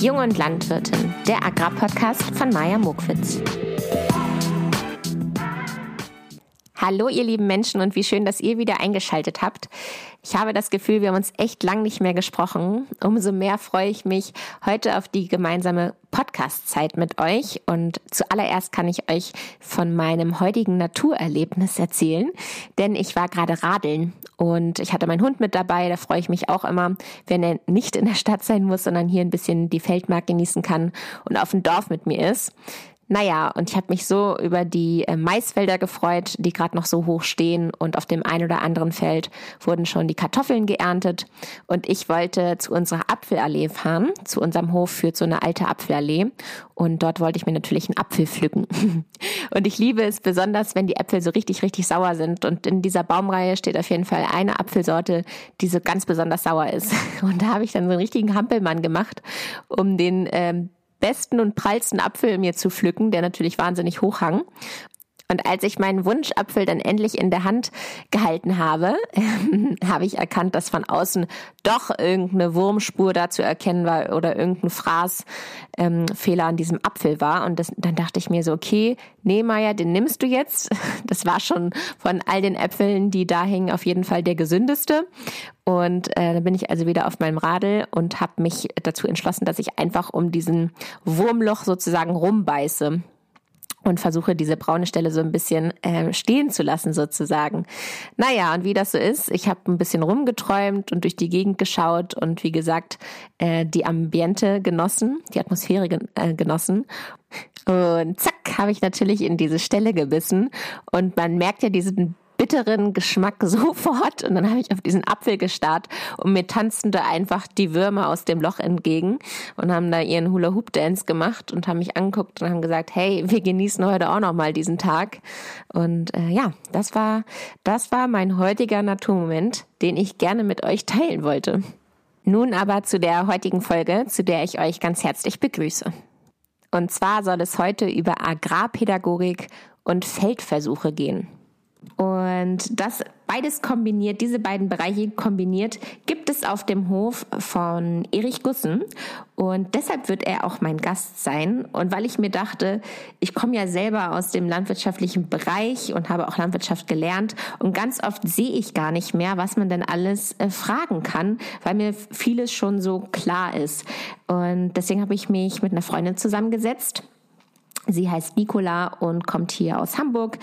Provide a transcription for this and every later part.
Jung und Landwirtin, der Agrarpodcast von Maja Mokwitz. Hallo ihr lieben Menschen und wie schön, dass ihr wieder eingeschaltet habt. Ich habe das Gefühl, wir haben uns echt lang nicht mehr gesprochen. Umso mehr freue ich mich heute auf die gemeinsame Podcast-Zeit mit euch. Und zuallererst kann ich euch von meinem heutigen Naturerlebnis erzählen, denn ich war gerade radeln und ich hatte meinen Hund mit dabei. Da freue ich mich auch immer, wenn er nicht in der Stadt sein muss, sondern hier ein bisschen die Feldmark genießen kann und auf dem Dorf mit mir ist. Naja, und ich habe mich so über die äh, Maisfelder gefreut, die gerade noch so hoch stehen und auf dem ein oder anderen Feld wurden schon die Kartoffeln geerntet und ich wollte zu unserer Apfelallee fahren. Zu unserem Hof führt so eine alte Apfelallee und dort wollte ich mir natürlich einen Apfel pflücken. und ich liebe es besonders, wenn die Äpfel so richtig, richtig sauer sind und in dieser Baumreihe steht auf jeden Fall eine Apfelsorte, die so ganz besonders sauer ist. Und da habe ich dann so einen richtigen Hampelmann gemacht, um den ähm, besten und prallsten Apfel mir zu pflücken, der natürlich wahnsinnig hoch hang. Und als ich meinen Wunschapfel dann endlich in der Hand gehalten habe, habe ich erkannt, dass von außen doch irgendeine Wurmspur da zu erkennen war oder irgendein Fraßfehler ähm, an diesem Apfel war. Und das, dann dachte ich mir so, okay, nee, Maya, den nimmst du jetzt. Das war schon von all den Äpfeln, die da hingen, auf jeden Fall der gesündeste. Und äh, dann bin ich also wieder auf meinem Radl und habe mich dazu entschlossen, dass ich einfach um diesen Wurmloch sozusagen rumbeiße und versuche diese braune Stelle so ein bisschen äh, stehen zu lassen sozusagen. Naja, und wie das so ist, ich habe ein bisschen rumgeträumt und durch die Gegend geschaut und wie gesagt, äh, die Ambiente genossen, die Atmosphäre gen äh, genossen. Und zack, habe ich natürlich in diese Stelle gebissen und man merkt ja diesen bitteren Geschmack sofort. Und dann habe ich auf diesen Apfel gestarrt und mir tanzten da einfach die Würmer aus dem Loch entgegen und haben da ihren Hula-Hoop-Dance gemacht und haben mich angeguckt und haben gesagt, hey, wir genießen heute auch noch mal diesen Tag. Und äh, ja, das war, das war mein heutiger Naturmoment, den ich gerne mit euch teilen wollte. Nun aber zu der heutigen Folge, zu der ich euch ganz herzlich begrüße. Und zwar soll es heute über Agrarpädagogik und Feldversuche gehen. Und das beides kombiniert, diese beiden Bereiche kombiniert, gibt es auf dem Hof von Erich Gussen. Und deshalb wird er auch mein Gast sein. Und weil ich mir dachte, ich komme ja selber aus dem landwirtschaftlichen Bereich und habe auch Landwirtschaft gelernt. Und ganz oft sehe ich gar nicht mehr, was man denn alles äh, fragen kann, weil mir vieles schon so klar ist. Und deswegen habe ich mich mit einer Freundin zusammengesetzt. Sie heißt Nicola und kommt hier aus Hamburg,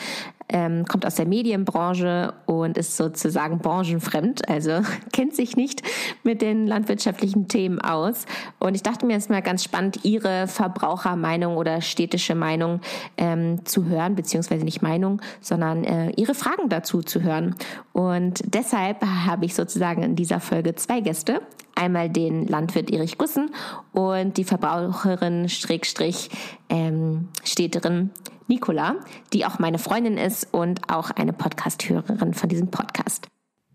ähm, kommt aus der Medienbranche und ist sozusagen branchenfremd, also kennt sich nicht mit den landwirtschaftlichen Themen aus. Und ich dachte mir, ist mal ganz spannend, ihre Verbrauchermeinung oder städtische Meinung ähm, zu hören, beziehungsweise nicht Meinung, sondern äh, ihre Fragen dazu zu hören. Und deshalb habe ich sozusagen in dieser Folge zwei Gäste. Einmal den Landwirt Erich Gussen und die Verbraucherin Schrägstrich ähm, Städterin Nicola, die auch meine Freundin ist und auch eine Podcast-Hörerin von diesem Podcast.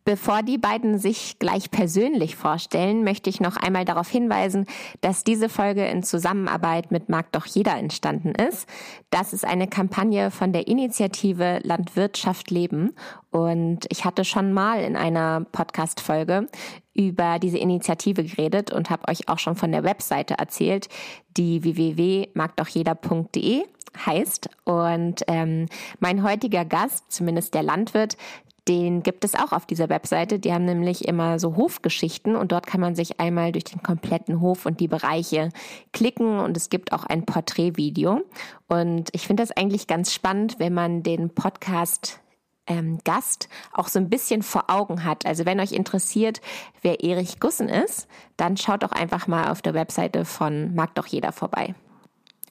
Bevor die beiden sich gleich persönlich vorstellen, möchte ich noch einmal darauf hinweisen, dass diese Folge in Zusammenarbeit mit Mag doch jeder entstanden ist. Das ist eine Kampagne von der Initiative Landwirtschaft leben und ich hatte schon mal in einer Podcast-Folge über diese Initiative geredet und habe euch auch schon von der Webseite erzählt, die www.magdochjeder.de heißt. Und ähm, mein heutiger Gast, zumindest der Landwirt, den gibt es auch auf dieser Webseite. Die haben nämlich immer so Hofgeschichten und dort kann man sich einmal durch den kompletten Hof und die Bereiche klicken und es gibt auch ein Porträtvideo. Und ich finde das eigentlich ganz spannend, wenn man den Podcast ähm, Gast auch so ein bisschen vor Augen hat. Also wenn euch interessiert, wer Erich Gussen ist, dann schaut doch einfach mal auf der Webseite von Mag doch jeder vorbei.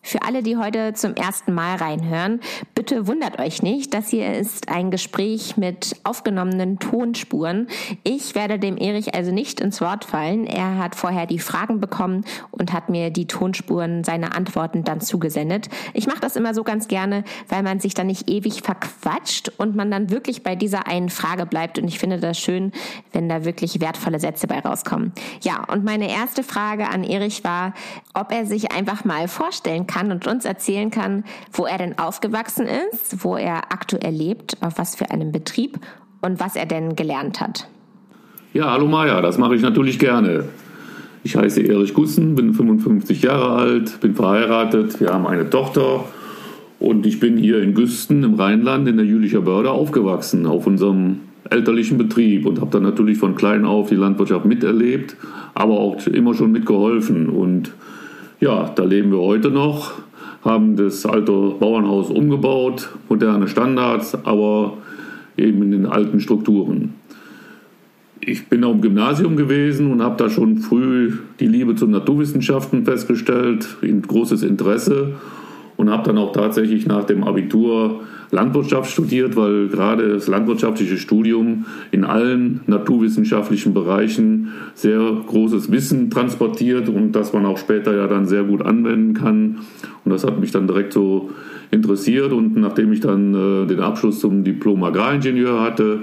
Für alle, die heute zum ersten Mal reinhören, bitte wundert euch nicht. Das hier ist ein Gespräch mit aufgenommenen Tonspuren. Ich werde dem Erich also nicht ins Wort fallen. Er hat vorher die Fragen bekommen und hat mir die Tonspuren seiner Antworten dann zugesendet. Ich mache das immer so ganz gerne, weil man sich dann nicht ewig verquatscht und man dann wirklich bei dieser einen Frage bleibt. Und ich finde das schön, wenn da wirklich wertvolle Sätze bei rauskommen. Ja, und meine erste Frage an Erich war, ob er sich einfach mal vorstellen kann und uns erzählen kann, wo er denn aufgewachsen ist, wo er aktuell lebt, auf was für einem Betrieb und was er denn gelernt hat. Ja, hallo Maja, das mache ich natürlich gerne. Ich heiße Erich Gussen, bin 55 Jahre alt, bin verheiratet, wir haben eine Tochter und ich bin hier in Güsten im Rheinland in der Jülicher Börde aufgewachsen, auf unserem elterlichen Betrieb und habe dann natürlich von klein auf die Landwirtschaft miterlebt, aber auch immer schon mitgeholfen. Und ja, da leben wir heute noch, haben das alte Bauernhaus umgebaut, moderne Standards, aber eben in den alten Strukturen. Ich bin auch im Gymnasium gewesen und habe da schon früh die Liebe zu Naturwissenschaften festgestellt, ein großes Interesse und habe dann auch tatsächlich nach dem Abitur Landwirtschaft studiert, weil gerade das landwirtschaftliche Studium in allen naturwissenschaftlichen Bereichen sehr großes Wissen transportiert und das man auch später ja dann sehr gut anwenden kann. Und das hat mich dann direkt so interessiert und nachdem ich dann äh, den Abschluss zum Diplom Agraringenieur hatte,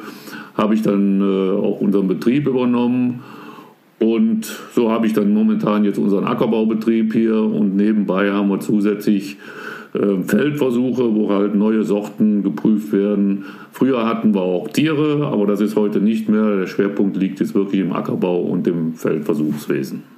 habe ich dann äh, auch unseren Betrieb übernommen. Und so habe ich dann momentan jetzt unseren Ackerbaubetrieb hier und nebenbei haben wir zusätzlich Feldversuche, wo halt neue Sorten geprüft werden. Früher hatten wir auch Tiere, aber das ist heute nicht mehr. Der Schwerpunkt liegt jetzt wirklich im Ackerbau und im Feldversuchswesen.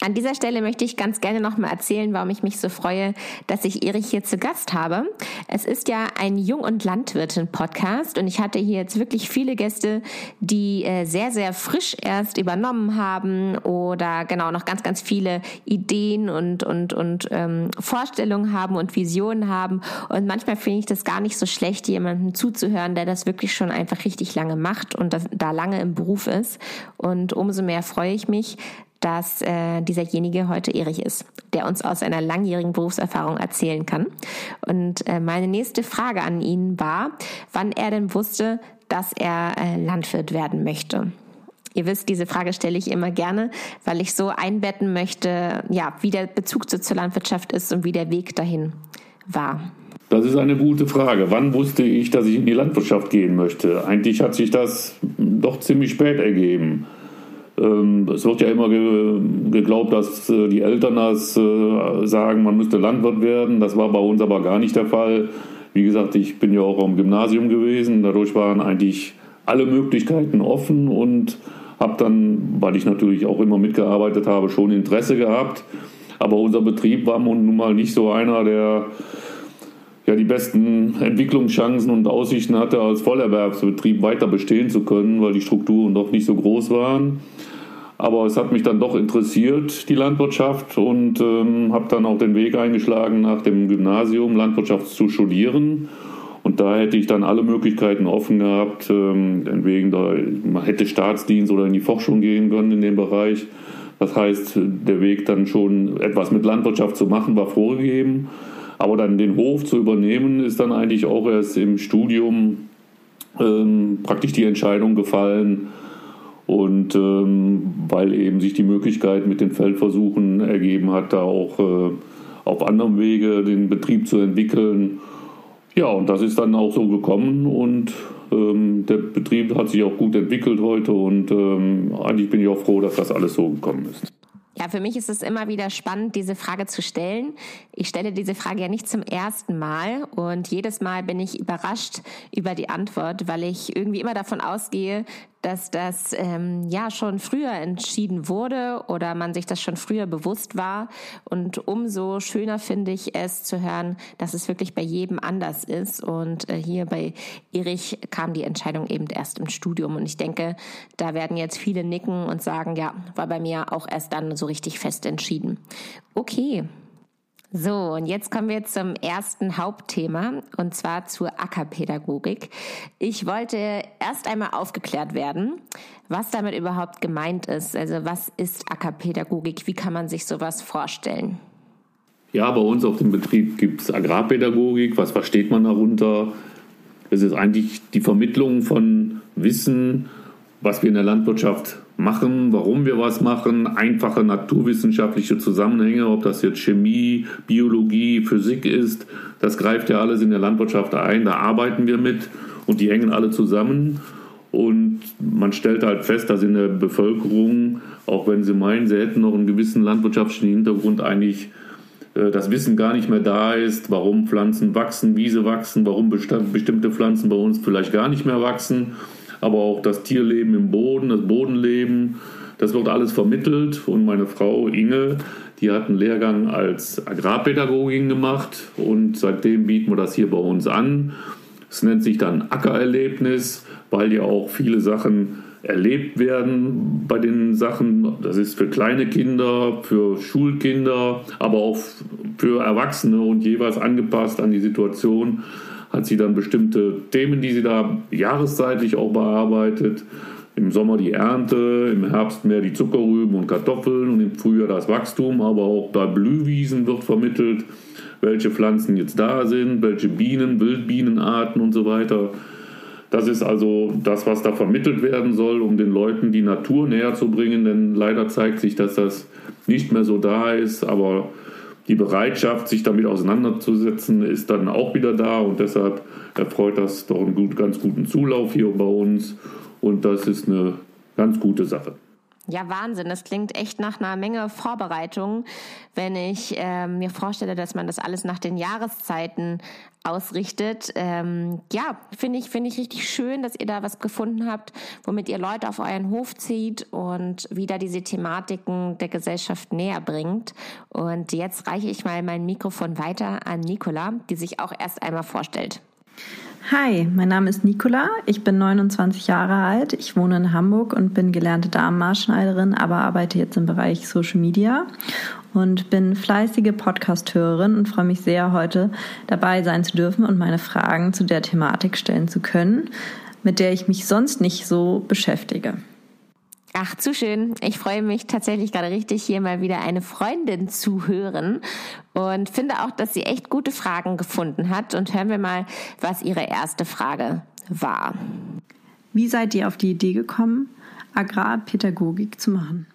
An dieser Stelle möchte ich ganz gerne nochmal erzählen, warum ich mich so freue, dass ich Erich hier zu Gast habe. Es ist ja ein Jung- und Landwirtin-Podcast und ich hatte hier jetzt wirklich viele Gäste, die äh, sehr, sehr frisch erst übernommen haben oder genau noch ganz, ganz viele Ideen und, und, und ähm, Vorstellungen haben und Visionen haben. Und manchmal finde ich das gar nicht so schlecht, jemandem zuzuhören, der das wirklich schon einfach richtig lange macht und da lange im Beruf ist. Und umso mehr freue ich mich, dass äh, dieserjenige heute Erich ist, der uns aus einer langjährigen Berufserfahrung erzählen kann. Und äh, meine nächste Frage an ihn war, wann er denn wusste, dass er äh, Landwirt werden möchte. Ihr wisst, diese Frage stelle ich immer gerne, weil ich so einbetten möchte, ja, wie der Bezug zur Landwirtschaft ist und wie der Weg dahin war. Das ist eine gute Frage. Wann wusste ich, dass ich in die Landwirtschaft gehen möchte? Eigentlich hat sich das doch ziemlich spät ergeben. Ähm, es wird ja immer geglaubt, dass äh, die Eltern das äh, sagen, man müsste Landwirt werden. Das war bei uns aber gar nicht der Fall. Wie gesagt, ich bin ja auch am Gymnasium gewesen. Dadurch waren eigentlich alle Möglichkeiten offen und habe dann, weil ich natürlich auch immer mitgearbeitet habe, schon Interesse gehabt. Aber unser Betrieb war nun mal nicht so einer, der ja die besten Entwicklungschancen und Aussichten hatte, als Vollerwerbsbetrieb weiter bestehen zu können, weil die Strukturen doch nicht so groß waren. Aber es hat mich dann doch interessiert, die Landwirtschaft, und ähm, habe dann auch den Weg eingeschlagen, nach dem Gymnasium Landwirtschaft zu studieren. Und da hätte ich dann alle Möglichkeiten offen gehabt, ähm, entweder man hätte Staatsdienst oder in die Forschung gehen können in dem Bereich. Das heißt, der Weg dann schon etwas mit Landwirtschaft zu machen, war vorgegeben. Aber dann den Hof zu übernehmen, ist dann eigentlich auch erst im Studium ähm, praktisch die Entscheidung gefallen. Und ähm, weil eben sich die Möglichkeit mit den Feldversuchen ergeben hat, da auch äh, auf anderem Wege den Betrieb zu entwickeln. Ja, und das ist dann auch so gekommen und ähm, der Betrieb hat sich auch gut entwickelt heute und ähm, eigentlich bin ich auch froh, dass das alles so gekommen ist. Ja, für mich ist es immer wieder spannend, diese Frage zu stellen. Ich stelle diese Frage ja nicht zum ersten Mal und jedes Mal bin ich überrascht über die Antwort, weil ich irgendwie immer davon ausgehe, dass das ähm, ja schon früher entschieden wurde oder man sich das schon früher bewusst war. Und umso schöner finde ich es zu hören, dass es wirklich bei jedem anders ist. Und äh, hier bei Erich kam die Entscheidung eben erst im Studium. Und ich denke, da werden jetzt viele nicken und sagen, ja, war bei mir auch erst dann so richtig fest entschieden. Okay, so, und jetzt kommen wir zum ersten Hauptthema und zwar zur Ackerpädagogik. Ich wollte erst einmal aufgeklärt werden, was damit überhaupt gemeint ist. Also was ist Ackerpädagogik? Wie kann man sich sowas vorstellen? Ja, bei uns auf dem Betrieb gibt es Agrarpädagogik. Was versteht man darunter? Es ist eigentlich die Vermittlung von Wissen, was wir in der Landwirtschaft machen, warum wir was machen, einfache naturwissenschaftliche Zusammenhänge, ob das jetzt Chemie, Biologie, Physik ist, das greift ja alles in der Landwirtschaft ein, da arbeiten wir mit und die hängen alle zusammen. Und man stellt halt fest, dass in der Bevölkerung, auch wenn sie meinen, sie hätten noch einen gewissen landwirtschaftlichen Hintergrund, eigentlich äh, das Wissen gar nicht mehr da ist, warum Pflanzen wachsen, wie sie wachsen, warum bestimmte Pflanzen bei uns vielleicht gar nicht mehr wachsen aber auch das Tierleben im Boden, das Bodenleben, Das wird alles vermittelt und meine Frau Inge, die hat einen Lehrgang als Agrarpädagogin gemacht und seitdem bieten wir das hier bei uns an. Es nennt sich dann Ackererlebnis, weil ja auch viele Sachen erlebt werden bei den Sachen. Das ist für kleine Kinder, für Schulkinder, aber auch für Erwachsene und jeweils angepasst an die Situation hat sie dann bestimmte Themen, die sie da jahreszeitlich auch bearbeitet. Im Sommer die Ernte, im Herbst mehr die Zuckerrüben und Kartoffeln und im Frühjahr das Wachstum, aber auch bei Blühwiesen wird vermittelt, welche Pflanzen jetzt da sind, welche Bienen, Wildbienenarten und so weiter. Das ist also das, was da vermittelt werden soll, um den Leuten die Natur näher zu bringen, denn leider zeigt sich, dass das nicht mehr so da ist, aber die Bereitschaft, sich damit auseinanderzusetzen, ist dann auch wieder da und deshalb erfreut das doch einen gut, ganz guten Zulauf hier bei uns und das ist eine ganz gute Sache. Ja, Wahnsinn. Das klingt echt nach einer Menge Vorbereitung, wenn ich äh, mir vorstelle, dass man das alles nach den Jahreszeiten ausrichtet. Ähm, ja, finde ich, finde ich richtig schön, dass ihr da was gefunden habt, womit ihr Leute auf euren Hof zieht und wieder diese Thematiken der Gesellschaft näher bringt. Und jetzt reiche ich mal mein Mikrofon weiter an Nicola, die sich auch erst einmal vorstellt. Hi, mein Name ist Nicola. Ich bin 29 Jahre alt. Ich wohne in Hamburg und bin gelernte Damenmaßschneiderin, aber arbeite jetzt im Bereich Social Media und bin fleißige Podcast-Hörerin und freue mich sehr, heute dabei sein zu dürfen und meine Fragen zu der Thematik stellen zu können, mit der ich mich sonst nicht so beschäftige. Ach, zu schön. Ich freue mich tatsächlich gerade richtig, hier mal wieder eine Freundin zu hören und finde auch, dass sie echt gute Fragen gefunden hat. Und hören wir mal, was ihre erste Frage war. Wie seid ihr auf die Idee gekommen, Agrarpädagogik zu machen?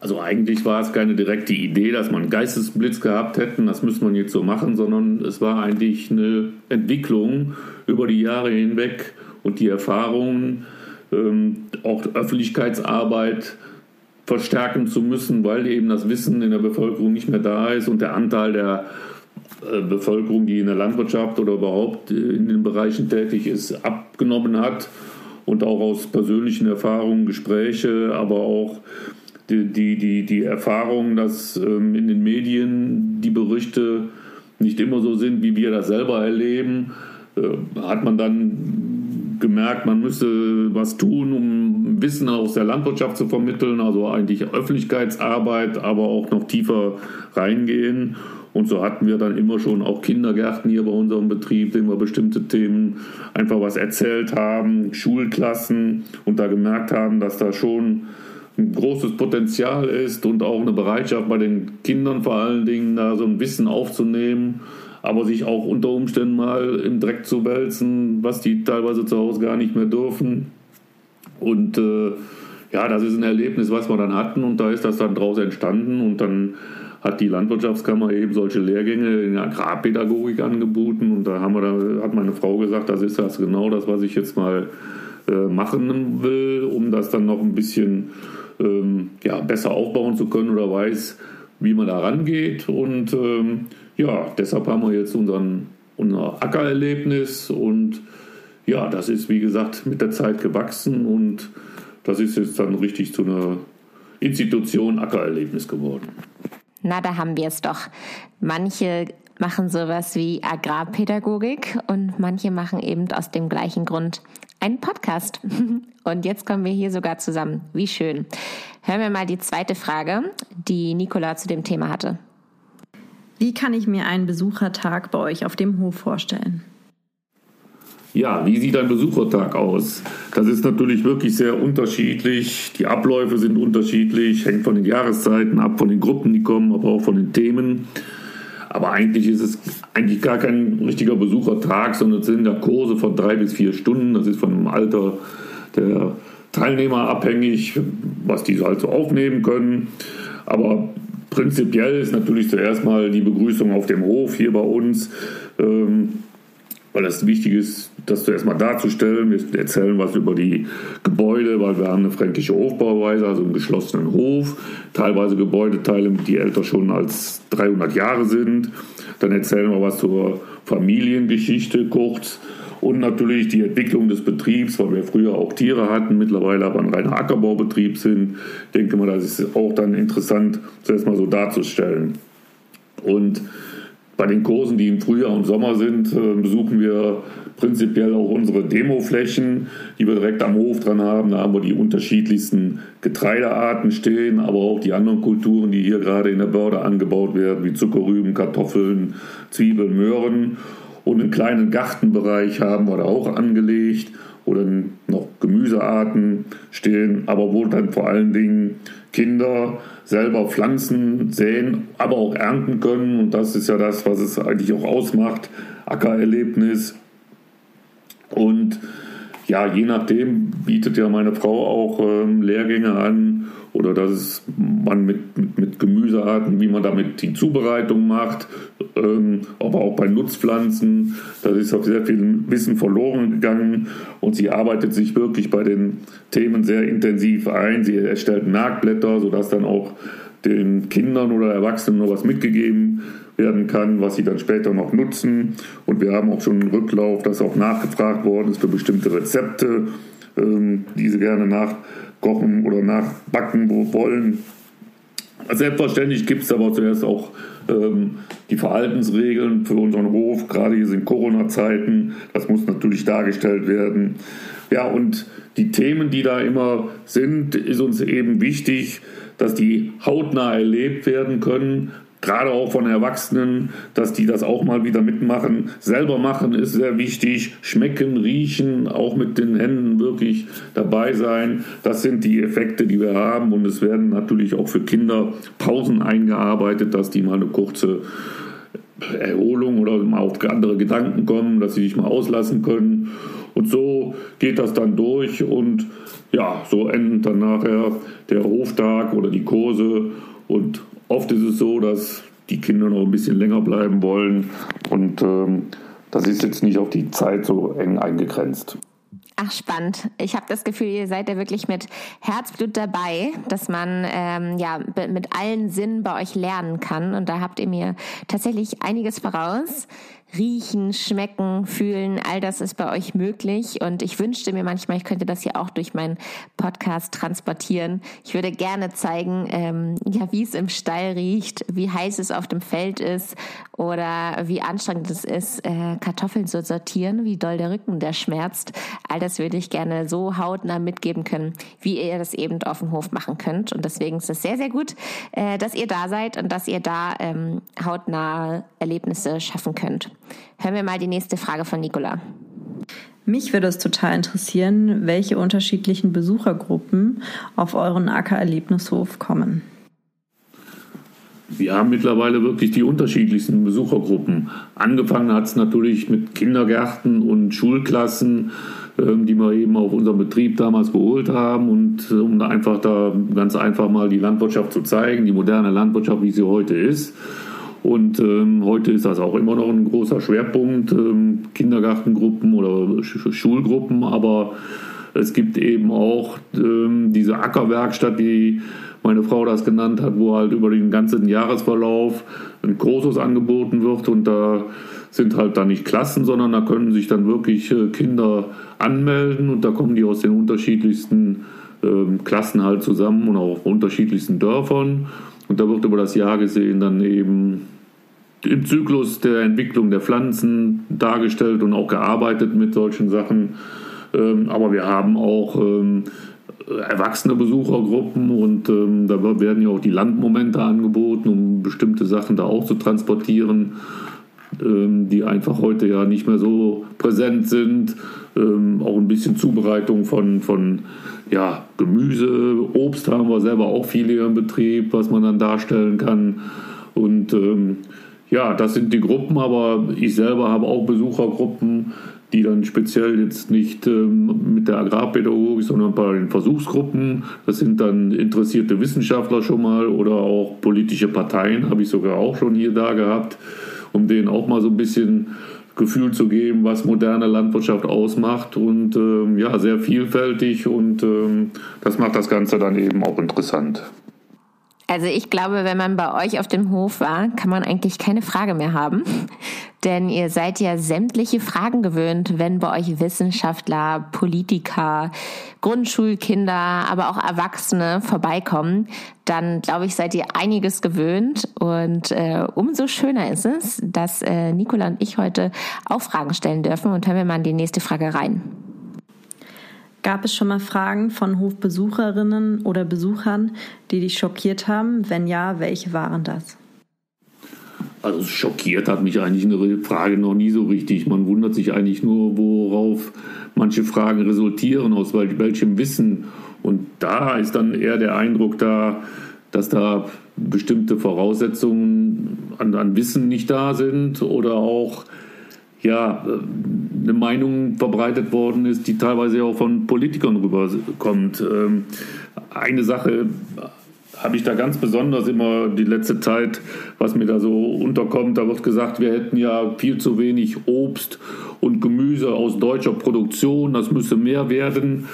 Also eigentlich war es keine direkte Idee, dass man einen Geistesblitz gehabt hätten, das müsste man jetzt so machen, sondern es war eigentlich eine Entwicklung über die Jahre hinweg und die Erfahrungen, ähm, auch Öffentlichkeitsarbeit verstärken zu müssen, weil eben das Wissen in der Bevölkerung nicht mehr da ist und der Anteil der äh, Bevölkerung, die in der Landwirtschaft oder überhaupt in den Bereichen tätig ist, abgenommen hat. Und auch aus persönlichen Erfahrungen, Gespräche, aber auch die, die, die, die Erfahrung, dass ähm, in den Medien die Berichte nicht immer so sind, wie wir das selber erleben, äh, hat man dann gemerkt, man müsste was tun, um Wissen aus der Landwirtschaft zu vermitteln, also eigentlich Öffentlichkeitsarbeit, aber auch noch tiefer reingehen. Und so hatten wir dann immer schon auch Kindergärten hier bei unserem Betrieb, denen wir bestimmte Themen einfach was erzählt haben, Schulklassen und da gemerkt haben, dass da schon ein großes Potenzial ist und auch eine Bereitschaft bei den Kindern vor allen Dingen, da so ein Wissen aufzunehmen aber sich auch unter Umständen mal im Dreck zu wälzen, was die teilweise zu Hause gar nicht mehr dürfen. Und äh, ja, das ist ein Erlebnis, was wir dann hatten. Und da ist das dann draus entstanden. Und dann hat die Landwirtschaftskammer eben solche Lehrgänge in Agrarpädagogik angeboten. Und da, haben wir da hat meine Frau gesagt, das ist das genau das, was ich jetzt mal äh, machen will, um das dann noch ein bisschen ähm, ja, besser aufbauen zu können oder weiß, wie man da rangeht. Und ähm, ja, deshalb haben wir jetzt unseren, unser Ackererlebnis und ja, das ist wie gesagt mit der Zeit gewachsen und das ist jetzt dann richtig zu einer Institution Ackererlebnis geworden. Na, da haben wir es doch. Manche machen sowas wie Agrarpädagogik und manche machen eben aus dem gleichen Grund einen Podcast. Und jetzt kommen wir hier sogar zusammen. Wie schön. Hören wir mal die zweite Frage, die Nicola zu dem Thema hatte. Wie kann ich mir einen Besuchertag bei euch auf dem Hof vorstellen? Ja, wie sieht ein Besuchertag aus? Das ist natürlich wirklich sehr unterschiedlich. Die Abläufe sind unterschiedlich, hängt von den Jahreszeiten ab, von den Gruppen, die kommen, aber auch von den Themen. Aber eigentlich ist es eigentlich gar kein richtiger Besuchertag, sondern es sind ja Kurse von drei bis vier Stunden. Das ist von dem Alter der Teilnehmer abhängig, was die halt so aufnehmen können. Aber Prinzipiell ist natürlich zuerst mal die Begrüßung auf dem Hof hier bei uns, ähm, weil das wichtig ist, das zuerst mal darzustellen. Wir erzählen was über die Gebäude, weil wir haben eine fränkische Hofbauweise, also einen geschlossenen Hof, teilweise Gebäudeteile, die älter schon als 300 Jahre sind. Dann erzählen wir was zur Familiengeschichte kurz Und natürlich die Entwicklung des Betriebs, weil wir früher auch Tiere hatten, mittlerweile aber ein reiner Ackerbaubetrieb sind. Denke mal, das ist auch dann interessant, zuerst mal so darzustellen. Und bei den Kursen, die im Frühjahr und Sommer sind, äh, besuchen wir prinzipiell auch unsere Demoflächen, die wir direkt am Hof dran haben. Da haben wir die unterschiedlichsten Getreidearten stehen, aber auch die anderen Kulturen, die hier gerade in der Börde angebaut werden, wie Zuckerrüben, Kartoffeln, Zwiebeln, Möhren. Und einen kleinen Gartenbereich haben wir da auch angelegt oder noch Gemüsearten stehen, aber wo dann vor allen Dingen Kinder selber pflanzen, säen, aber auch ernten können. Und das ist ja das, was es eigentlich auch ausmacht, Ackererlebnis. Und ja, je nachdem bietet ja meine Frau auch ähm, Lehrgänge an oder dass man mit, mit, mit, Gemüsearten, wie man damit die Zubereitung macht, ähm, aber auch bei Nutzpflanzen. Da ist auch sehr viel Wissen verloren gegangen und sie arbeitet sich wirklich bei den Themen sehr intensiv ein. Sie erstellt Merkblätter, sodass dann auch den Kindern oder Erwachsenen noch was mitgegeben werden kann, was sie dann später noch nutzen. Und wir haben auch schon einen Rücklauf, dass auch nachgefragt worden ist für bestimmte Rezepte, ähm, die sie gerne nachkochen oder nachbacken wollen. Selbstverständlich gibt es aber zuerst auch ähm, die Verhaltensregeln für unseren Hof. Gerade hier sind Corona-Zeiten. Das muss natürlich dargestellt werden. Ja, und die Themen, die da immer sind, ist uns eben wichtig, dass die hautnah erlebt werden können, gerade auch von Erwachsenen, dass die das auch mal wieder mitmachen. Selber machen ist sehr wichtig. Schmecken, riechen, auch mit den Händen wirklich dabei sein. Das sind die Effekte, die wir haben. Und es werden natürlich auch für Kinder Pausen eingearbeitet, dass die mal eine kurze Erholung oder mal auf andere Gedanken kommen, dass sie sich mal auslassen können. Und so geht das dann durch und ja, so endet dann nachher der Hoftag oder die Kurse und Oft ist es so, dass die Kinder noch ein bisschen länger bleiben wollen und ähm, das ist jetzt nicht auf die Zeit so eng eingegrenzt. Ach, spannend. Ich habe das Gefühl, ihr seid ja wirklich mit Herzblut dabei, dass man ähm, ja mit allen Sinnen bei euch lernen kann. Und da habt ihr mir tatsächlich einiges voraus riechen, schmecken, fühlen, all das ist bei euch möglich. Und ich wünschte mir manchmal, ich könnte das hier auch durch meinen Podcast transportieren. Ich würde gerne zeigen, ähm, ja, wie es im Stall riecht, wie heiß es auf dem Feld ist oder wie anstrengend es ist, äh, Kartoffeln zu sortieren, wie doll der Rücken der schmerzt. All das würde ich gerne so hautnah mitgeben können, wie ihr das eben auf dem Hof machen könnt. Und deswegen ist es sehr, sehr gut, äh, dass ihr da seid und dass ihr da ähm, hautnahe Erlebnisse schaffen könnt. Hören wir mal die nächste Frage von Nicola. Mich würde es total interessieren, welche unterschiedlichen Besuchergruppen auf euren Ackererlebnishof kommen. Wir haben mittlerweile wirklich die unterschiedlichsten Besuchergruppen. Angefangen hat es natürlich mit Kindergärten und Schulklassen, ähm, die wir eben auf unserem Betrieb damals geholt haben und äh, um einfach da ganz einfach mal die Landwirtschaft zu zeigen, die moderne Landwirtschaft, wie sie heute ist. Und ähm, heute ist das auch immer noch ein großer Schwerpunkt, ähm, Kindergartengruppen oder Sch Schulgruppen, aber es gibt eben auch ähm, diese Ackerwerkstatt, wie meine Frau das genannt hat, wo halt über den ganzen Jahresverlauf ein Kursus angeboten wird. Und da sind halt dann nicht Klassen, sondern da können sich dann wirklich äh, Kinder anmelden. Und da kommen die aus den unterschiedlichsten ähm, Klassen halt zusammen und auch unterschiedlichsten Dörfern. Und da wird über das Jahr gesehen dann eben im Zyklus der Entwicklung der Pflanzen dargestellt und auch gearbeitet mit solchen Sachen. Ähm, aber wir haben auch ähm, erwachsene Besuchergruppen und ähm, da werden ja auch die Landmomente angeboten, um bestimmte Sachen da auch zu transportieren, die einfach heute ja nicht mehr so präsent sind. auch ein bisschen Zubereitung von, von ja, Gemüse, Obst haben wir selber auch viel hier im Betrieb, was man dann darstellen kann. Und ähm, ja, das sind die Gruppen, aber ich selber habe auch Besuchergruppen, die dann speziell jetzt nicht ähm, mit der Agrarpädagogik, sondern bei den Versuchsgruppen, das sind dann interessierte Wissenschaftler schon mal oder auch politische Parteien, habe ich sogar auch schon hier da gehabt, um denen auch mal so ein bisschen Gefühl zu geben, was moderne Landwirtschaft ausmacht und ähm, ja, sehr vielfältig und ähm, das macht das Ganze dann eben auch interessant. Also ich glaube, wenn man bei euch auf dem Hof war, kann man eigentlich keine Frage mehr haben. Denn ihr seid ja sämtliche Fragen gewöhnt, wenn bei euch Wissenschaftler, Politiker, Grundschulkinder, aber auch Erwachsene vorbeikommen. Dann glaube ich, seid ihr einiges gewöhnt. Und äh, umso schöner ist es, dass äh, Nicola und ich heute auch Fragen stellen dürfen. Und hören wir mal in die nächste Frage rein. Gab es schon mal Fragen von Hofbesucherinnen oder Besuchern, die dich schockiert haben? Wenn ja, welche waren das? Also schockiert hat mich eigentlich eine Frage noch nie so richtig. Man wundert sich eigentlich nur, worauf manche Fragen resultieren, aus welchem Wissen. Und da ist dann eher der Eindruck da, dass da bestimmte Voraussetzungen an, an Wissen nicht da sind oder auch ja, eine Meinung verbreitet worden ist, die teilweise auch von Politikern rüberkommt. Ähm, eine Sache habe ich da ganz besonders immer die letzte Zeit, was mir da so unterkommt. Da wird gesagt, wir hätten ja viel zu wenig Obst und Gemüse aus deutscher Produktion, das müsse mehr werden.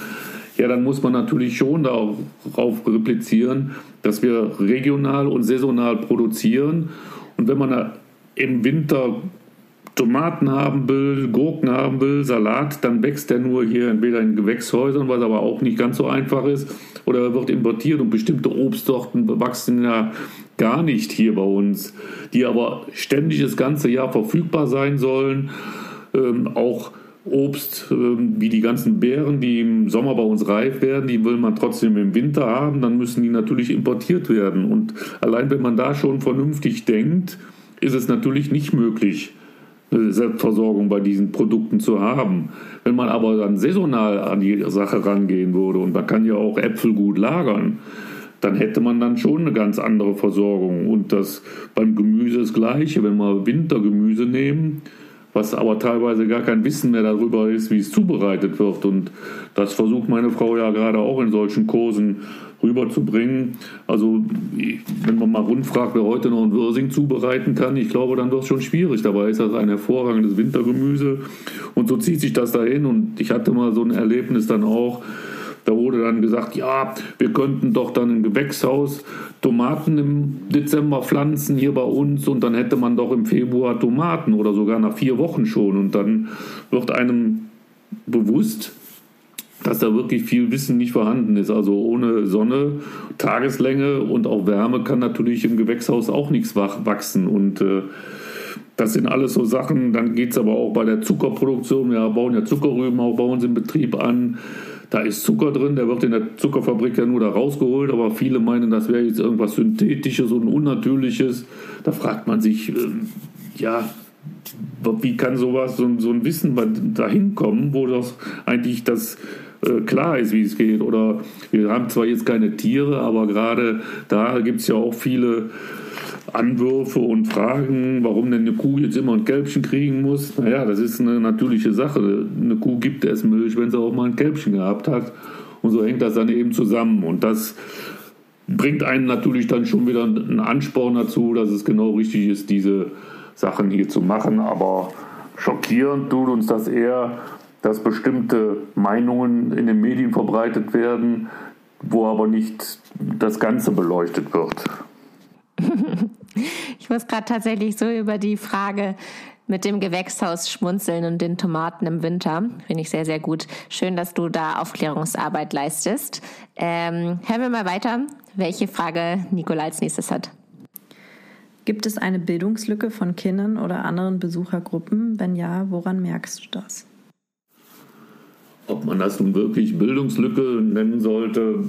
Ja, dann muss man natürlich schon darauf replizieren, dass wir regional und saisonal produzieren. Und wenn man im Winter Tomaten haben will, Gurken haben will, Salat, dann wächst der nur hier entweder in Gewächshäusern, was aber auch nicht ganz so einfach ist, oder wird importiert und bestimmte Obstsorten wachsen ja gar nicht hier bei uns, die aber ständig das ganze Jahr verfügbar sein sollen. Ähm, auch Obst ähm, wie die ganzen Beeren, die im Sommer bei uns reif werden, die will man trotzdem im Winter haben, dann müssen die natürlich importiert werden. Und allein wenn man da schon vernünftig denkt, ist es natürlich nicht möglich, Selbstversorgung bei diesen Produkten zu haben. Wenn man aber dann saisonal an die Sache rangehen würde, und man kann ja auch Äpfel gut lagern, dann hätte man dann schon eine ganz andere Versorgung. Und das beim Gemüse das Gleiche. Wenn wir Wintergemüse nehmen, was aber teilweise gar kein Wissen mehr darüber ist, wie es zubereitet wird. Und das versucht meine Frau ja gerade auch in solchen Kursen rüberzubringen. Also wenn man mal rund fragt, wer heute noch ein Würsing zubereiten kann, ich glaube, dann wird es schon schwierig. Dabei ist das ein hervorragendes Wintergemüse und so zieht sich das dahin. Und ich hatte mal so ein Erlebnis dann auch, da wurde dann gesagt, ja, wir könnten doch dann im Gewächshaus Tomaten im Dezember pflanzen hier bei uns und dann hätte man doch im Februar Tomaten oder sogar nach vier Wochen schon. Und dann wird einem bewusst, dass da wirklich viel Wissen nicht vorhanden ist. Also ohne Sonne, Tageslänge und auch Wärme kann natürlich im Gewächshaus auch nichts wachsen. Und äh, das sind alles so Sachen. Dann geht es aber auch bei der Zuckerproduktion. Wir bauen ja Zuckerrüben auch bei uns im Betrieb an. Da ist Zucker drin, der wird in der Zuckerfabrik ja nur da rausgeholt, aber viele meinen, das wäre jetzt irgendwas Synthetisches und Unnatürliches. Da fragt man sich, äh, ja, wie kann sowas, so, so ein Wissen dahin kommen, wo das eigentlich das äh, klar ist, wie es geht. Oder wir haben zwar jetzt keine Tiere, aber gerade da gibt es ja auch viele Anwürfe und Fragen, warum denn eine Kuh jetzt immer ein Kälbchen kriegen muss. Naja, das ist eine natürliche Sache. Eine Kuh gibt erst Milch, wenn sie auch mal ein Kälbchen gehabt hat. Und so hängt das dann eben zusammen. Und das bringt einen natürlich dann schon wieder einen Ansporn dazu, dass es genau richtig ist, diese Sachen hier zu machen. Aber schockierend tut uns das eher, dass bestimmte Meinungen in den Medien verbreitet werden, wo aber nicht das Ganze beleuchtet wird. ich muss gerade tatsächlich so über die Frage mit dem Gewächshaus schmunzeln und den Tomaten im Winter. Finde ich sehr, sehr gut. Schön, dass du da Aufklärungsarbeit leistest. Ähm, hören wir mal weiter, welche Frage Nicola als nächstes hat. Gibt es eine Bildungslücke von Kindern oder anderen Besuchergruppen? Wenn ja, woran merkst du das? Ob man das nun wirklich Bildungslücke nennen sollte,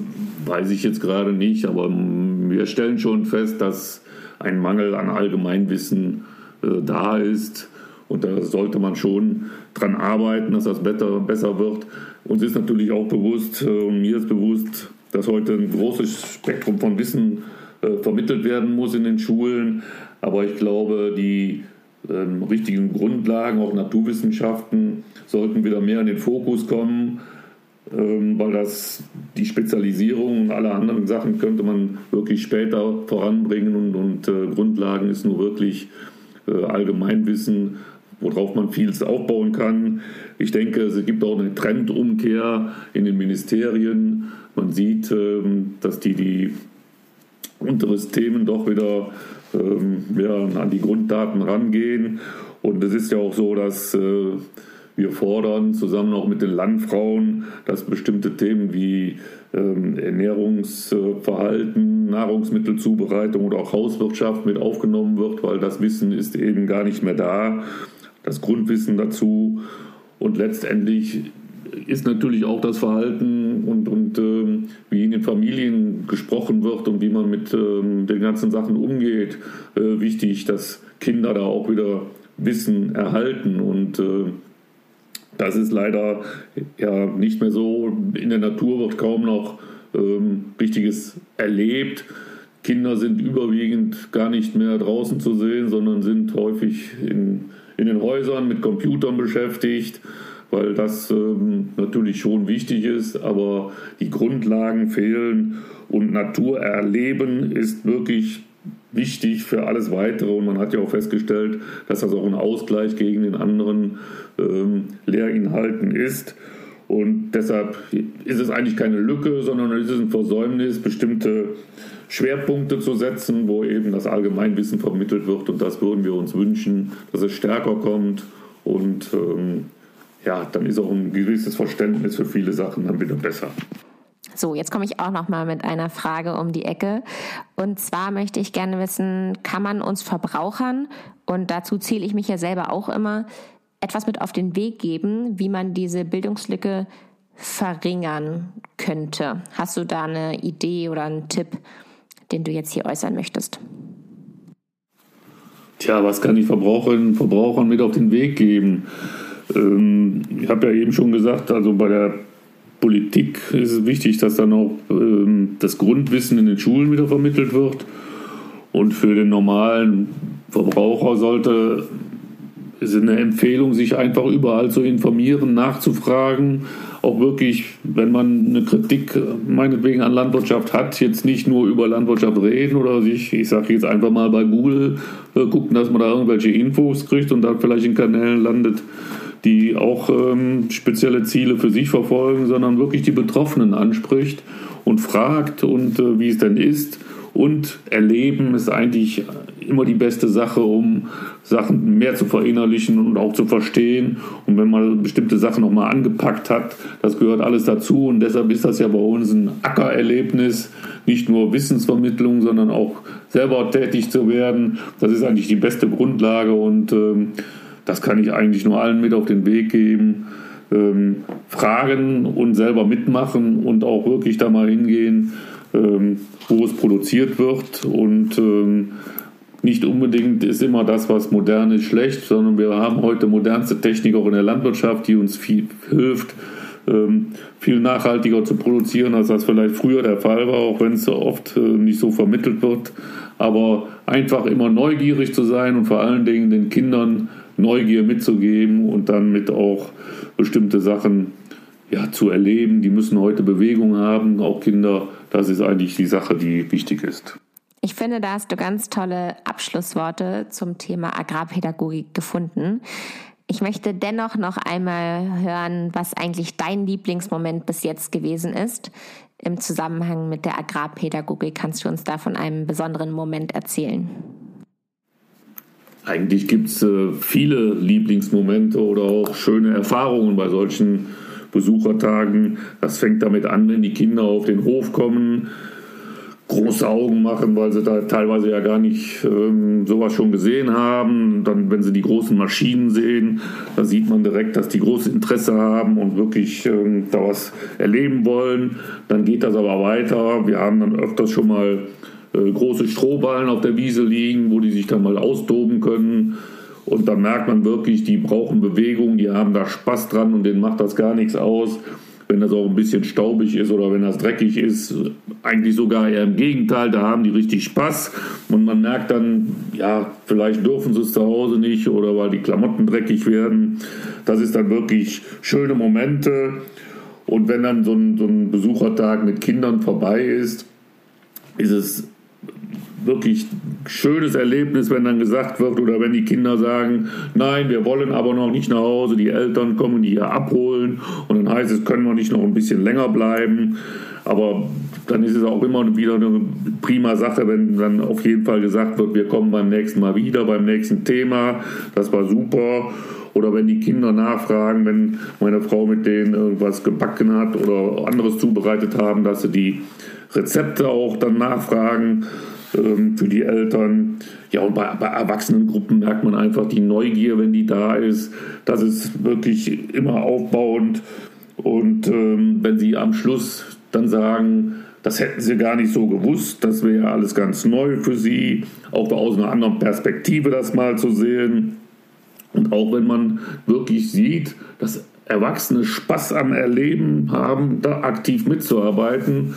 weiß ich jetzt gerade nicht, aber wir stellen schon fest, dass ein Mangel an Allgemeinwissen äh, da ist. Und da sollte man schon dran arbeiten, dass das besser, besser wird. Uns ist natürlich auch bewusst, äh, und mir ist bewusst, dass heute ein großes Spektrum von Wissen äh, vermittelt werden muss in den Schulen. Aber ich glaube, die ähm, richtigen Grundlagen, auch Naturwissenschaften, sollten wieder mehr in den Fokus kommen, weil das die Spezialisierung und alle anderen Sachen könnte man wirklich später voranbringen und, und äh, Grundlagen ist nur wirklich äh, Allgemeinwissen, worauf man vieles aufbauen kann. Ich denke, es gibt auch eine Trendumkehr in den Ministerien. Man sieht, ähm, dass die die unteres Themen doch wieder ähm, ja, an die Grunddaten rangehen. Und es ist ja auch so, dass äh, wir fordern zusammen auch mit den Landfrauen, dass bestimmte Themen wie ähm, Ernährungsverhalten, Nahrungsmittelzubereitung oder auch Hauswirtschaft mit aufgenommen wird, weil das Wissen ist eben gar nicht mehr da, das Grundwissen dazu. Und letztendlich ist natürlich auch das Verhalten und, und ähm, wie in den Familien gesprochen wird und wie man mit ähm, den ganzen Sachen umgeht, äh, wichtig, dass Kinder da auch wieder Wissen erhalten. Und äh, das ist leider ja nicht mehr so. In der Natur wird kaum noch ähm, richtiges erlebt. Kinder sind überwiegend gar nicht mehr draußen zu sehen, sondern sind häufig in, in den Häusern mit Computern beschäftigt weil das ähm, natürlich schon wichtig ist, aber die Grundlagen fehlen und Natur erleben ist wirklich wichtig für alles Weitere und man hat ja auch festgestellt, dass das auch ein Ausgleich gegen den anderen ähm, Lehrinhalten ist. Und deshalb ist es eigentlich keine Lücke, sondern es ist ein Versäumnis, bestimmte Schwerpunkte zu setzen, wo eben das Allgemeinwissen vermittelt wird. Und das würden wir uns wünschen, dass es stärker kommt und ähm, ja, dann ist auch ein gewisses Verständnis für viele Sachen dann wieder besser. So, jetzt komme ich auch noch mal mit einer Frage um die Ecke. Und zwar möchte ich gerne wissen, kann man uns Verbrauchern, und dazu zähle ich mich ja selber auch immer, etwas mit auf den Weg geben, wie man diese Bildungslücke verringern könnte? Hast du da eine Idee oder einen Tipp, den du jetzt hier äußern möchtest? Tja, was kann ich Verbraucherinnen und Verbrauchern mit auf den Weg geben? Ähm, ich habe ja eben schon gesagt, also bei der Politik ist es wichtig, dass dann auch ähm, das Grundwissen in den Schulen wieder vermittelt wird. Und für den normalen Verbraucher sollte es eine Empfehlung, sich einfach überall zu informieren, nachzufragen. Auch wirklich, wenn man eine Kritik meinetwegen an Landwirtschaft hat, jetzt nicht nur über Landwirtschaft reden oder sich, ich sage jetzt einfach mal bei Google äh, gucken, dass man da irgendwelche Infos kriegt und dann vielleicht in Kanälen landet, die auch ähm, spezielle Ziele für sich verfolgen, sondern wirklich die Betroffenen anspricht und fragt und äh, wie es denn ist. Und erleben ist eigentlich immer die beste Sache, um Sachen mehr zu verinnerlichen und auch zu verstehen. Und wenn man bestimmte Sachen nochmal angepackt hat, das gehört alles dazu. Und deshalb ist das ja bei uns ein Ackererlebnis, nicht nur Wissensvermittlung, sondern auch selber tätig zu werden. Das ist eigentlich die beste Grundlage und ähm, das kann ich eigentlich nur allen mit auf den Weg geben. Ähm, fragen und selber mitmachen und auch wirklich da mal hingehen, ähm, wo es produziert wird. Und ähm, nicht unbedingt ist immer das, was modern ist, schlecht, sondern wir haben heute modernste Technik auch in der Landwirtschaft, die uns viel hilft, ähm, viel nachhaltiger zu produzieren, als das vielleicht früher der Fall war, auch wenn es oft äh, nicht so vermittelt wird. Aber einfach immer neugierig zu sein und vor allen Dingen den Kindern Neugier mitzugeben und dann mit auch bestimmte Sachen ja, zu erleben. Die müssen heute Bewegung haben, auch Kinder. Das ist eigentlich die Sache, die wichtig ist. Ich finde, da hast du ganz tolle Abschlussworte zum Thema Agrarpädagogik gefunden. Ich möchte dennoch noch einmal hören, was eigentlich dein Lieblingsmoment bis jetzt gewesen ist. Im Zusammenhang mit der Agrarpädagogik kannst du uns da von einem besonderen Moment erzählen. Eigentlich gibt es äh, viele Lieblingsmomente oder auch schöne Erfahrungen bei solchen Besuchertagen. Das fängt damit an, wenn die Kinder auf den Hof kommen, große Augen machen, weil sie da teilweise ja gar nicht ähm, sowas schon gesehen haben. Dann, wenn sie die großen Maschinen sehen, da sieht man direkt, dass die großes Interesse haben und wirklich ähm, da was erleben wollen. Dann geht das aber weiter. Wir haben dann öfters schon mal äh, große Strohballen auf der Wiese liegen, wo die sich dann mal austoben können. Und dann merkt man wirklich, die brauchen Bewegung, die haben da Spaß dran und denen macht das gar nichts aus, wenn das auch ein bisschen staubig ist oder wenn das dreckig ist. Eigentlich sogar eher im Gegenteil, da haben die richtig Spaß. Und man merkt dann, ja, vielleicht dürfen sie es zu Hause nicht oder weil die Klamotten dreckig werden. Das ist dann wirklich schöne Momente. Und wenn dann so ein, so ein Besuchertag mit Kindern vorbei ist, ist es wirklich schönes Erlebnis, wenn dann gesagt wird oder wenn die Kinder sagen, nein, wir wollen aber noch nicht nach Hause, die Eltern kommen die hier abholen und dann heißt es, können wir nicht noch ein bisschen länger bleiben. Aber dann ist es auch immer wieder eine prima Sache, wenn dann auf jeden Fall gesagt wird, wir kommen beim nächsten Mal wieder, beim nächsten Thema. Das war super. Oder wenn die Kinder nachfragen, wenn meine Frau mit denen irgendwas gebacken hat oder anderes zubereitet haben, dass sie die Rezepte auch dann nachfragen ähm, für die Eltern. Ja, und bei, bei Erwachsenengruppen merkt man einfach die Neugier, wenn die da ist. Das ist wirklich immer aufbauend. Und ähm, wenn sie am Schluss dann sagen, das hätten sie gar nicht so gewusst, das wäre alles ganz neu für sie, auch aus einer anderen Perspektive das mal zu sehen. Und auch wenn man wirklich sieht, dass Erwachsene Spaß am Erleben haben, da aktiv mitzuarbeiten,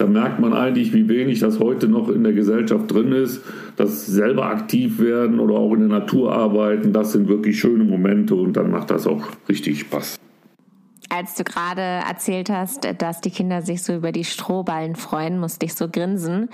da merkt man eigentlich, wie wenig das heute noch in der Gesellschaft drin ist. Das selber aktiv werden oder auch in der Natur arbeiten, das sind wirklich schöne Momente und dann macht das auch richtig Spaß als du gerade erzählt hast, dass die Kinder sich so über die Strohballen freuen, musste ich so grinsen,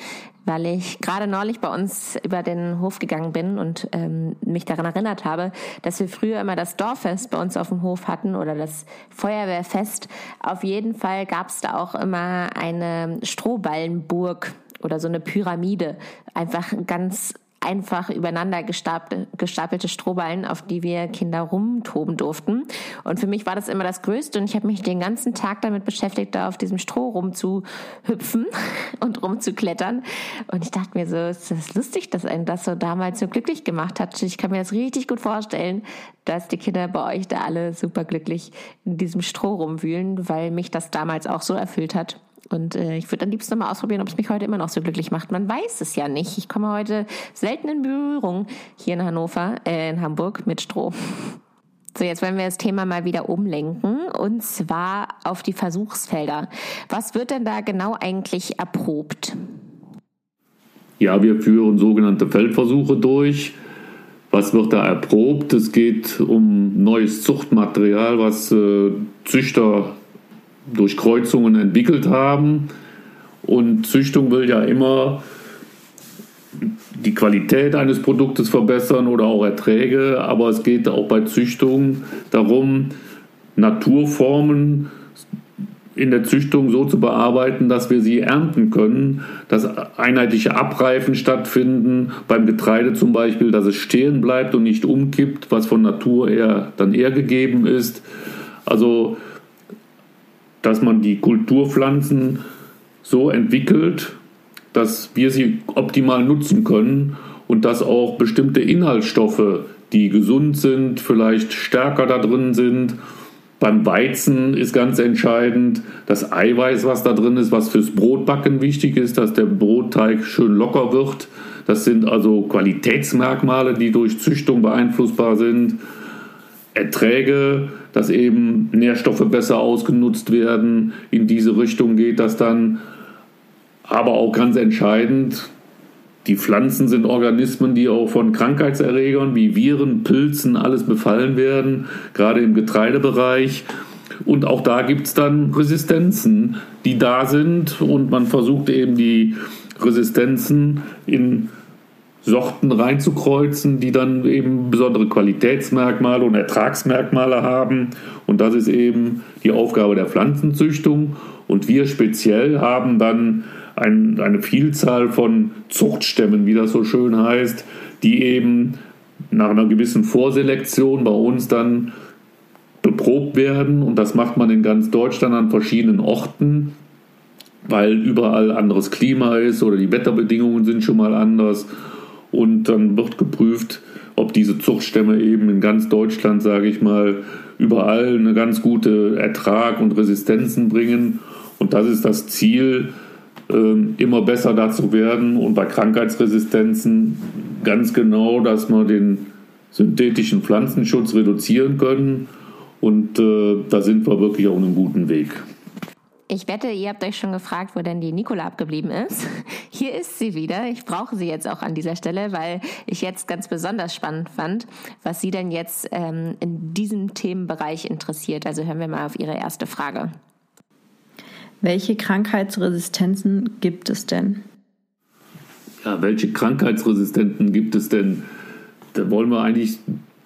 weil ich gerade neulich bei uns über den Hof gegangen bin und ähm, mich daran erinnert habe, dass wir früher immer das Dorffest bei uns auf dem Hof hatten oder das Feuerwehrfest. Auf jeden Fall gab es da auch immer eine Strohballenburg oder so eine Pyramide. Einfach ganz einfach übereinander gestapelte Strohballen, auf die wir Kinder rumtoben durften. Und für mich war das immer das Größte und ich habe mich den ganzen Tag damit beschäftigt, da auf diesem Stroh rumzuhüpfen und rumzuklettern. Und ich dachte mir so, ist das lustig, dass einen das so damals so glücklich gemacht hat. Ich kann mir das richtig gut vorstellen, dass die Kinder bei euch da alle super glücklich in diesem Stroh rumwühlen, weil mich das damals auch so erfüllt hat. Und äh, ich würde am liebsten mal ausprobieren, ob es mich heute immer noch so glücklich macht. Man weiß es ja nicht. Ich komme heute selten in Berührung hier in Hannover, äh, in Hamburg mit Stroh. So, jetzt wollen wir das Thema mal wieder umlenken und zwar auf die Versuchsfelder. Was wird denn da genau eigentlich erprobt? Ja, wir führen sogenannte Feldversuche durch. Was wird da erprobt? Es geht um neues Zuchtmaterial, was äh, Züchter durch Kreuzungen entwickelt haben. Und Züchtung will ja immer die Qualität eines Produktes verbessern oder auch Erträge, aber es geht auch bei Züchtung darum, Naturformen in der Züchtung so zu bearbeiten, dass wir sie ernten können, dass einheitliche Abreifen stattfinden, beim Getreide zum Beispiel, dass es stehen bleibt und nicht umkippt, was von Natur eher dann eher gegeben ist. Also dass man die Kulturpflanzen so entwickelt, dass wir sie optimal nutzen können und dass auch bestimmte Inhaltsstoffe, die gesund sind, vielleicht stärker da drin sind. Beim Weizen ist ganz entscheidend das Eiweiß, was da drin ist, was fürs Brotbacken wichtig ist, dass der Brotteig schön locker wird. Das sind also Qualitätsmerkmale, die durch Züchtung beeinflussbar sind. Erträge, dass eben Nährstoffe besser ausgenutzt werden. In diese Richtung geht das dann. Aber auch ganz entscheidend, die Pflanzen sind Organismen, die auch von Krankheitserregern wie Viren, Pilzen, alles befallen werden, gerade im Getreidebereich. Und auch da gibt es dann Resistenzen, die da sind und man versucht eben die Resistenzen in Sorten reinzukreuzen, die dann eben besondere Qualitätsmerkmale und Ertragsmerkmale haben. Und das ist eben die Aufgabe der Pflanzenzüchtung. Und wir speziell haben dann ein, eine Vielzahl von Zuchtstämmen, wie das so schön heißt, die eben nach einer gewissen Vorselektion bei uns dann beprobt werden. Und das macht man in ganz Deutschland an verschiedenen Orten, weil überall anderes Klima ist oder die Wetterbedingungen sind schon mal anders. Und dann wird geprüft, ob diese Zuchtstämme eben in ganz Deutschland, sage ich mal, überall eine ganz gute Ertrag und Resistenzen bringen. Und das ist das Ziel, ähm, immer besser dazu werden und bei Krankheitsresistenzen ganz genau, dass wir den synthetischen Pflanzenschutz reduzieren können. Und äh, da sind wir wirklich auf einem guten Weg. Ich wette, ihr habt euch schon gefragt, wo denn die Nicola abgeblieben ist. Hier ist sie wieder. Ich brauche sie jetzt auch an dieser Stelle, weil ich jetzt ganz besonders spannend fand, was sie denn jetzt ähm, in diesem Themenbereich interessiert. Also hören wir mal auf ihre erste Frage. Welche Krankheitsresistenzen gibt es denn? Ja, welche Krankheitsresistenten gibt es denn? Da wollen wir eigentlich,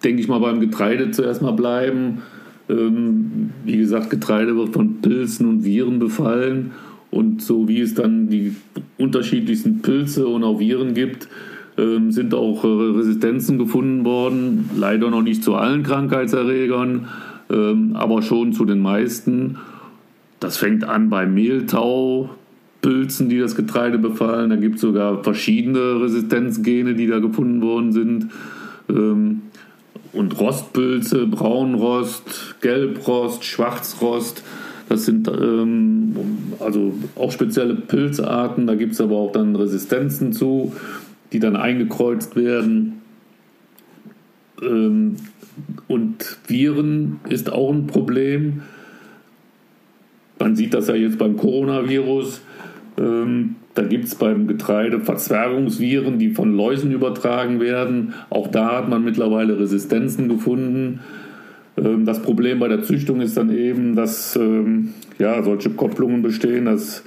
denke ich mal, beim Getreide zuerst mal bleiben. Ähm, wie gesagt, Getreide wird von Pilzen und Viren befallen Und so wie es dann die unterschiedlichsten Pilze und auch Viren gibt, ähm, sind auch äh, Resistenzen gefunden worden. Leider noch nicht zu allen Krankheitserregern, ähm, aber schon zu den meisten. Das fängt an bei Mehltau, Pilzen, die das Getreide befallen. Da gibt es sogar verschiedene Resistenzgene, die da gefunden worden sind. Und Rostpilze, Braunrost, Gelbrost, Schwarzrost. Das sind ähm, also auch spezielle Pilzarten. Da gibt es aber auch dann Resistenzen zu, die dann eingekreuzt werden. Ähm, und Viren ist auch ein Problem. Man sieht das ja jetzt beim Coronavirus. Ähm, da gibt es beim Getreide Verzwergungsviren, die von Läusen übertragen werden. Auch da hat man mittlerweile Resistenzen gefunden. Ähm, das Problem bei der Züchtung ist dann eben, dass ähm, ja, solche Kopplungen bestehen, dass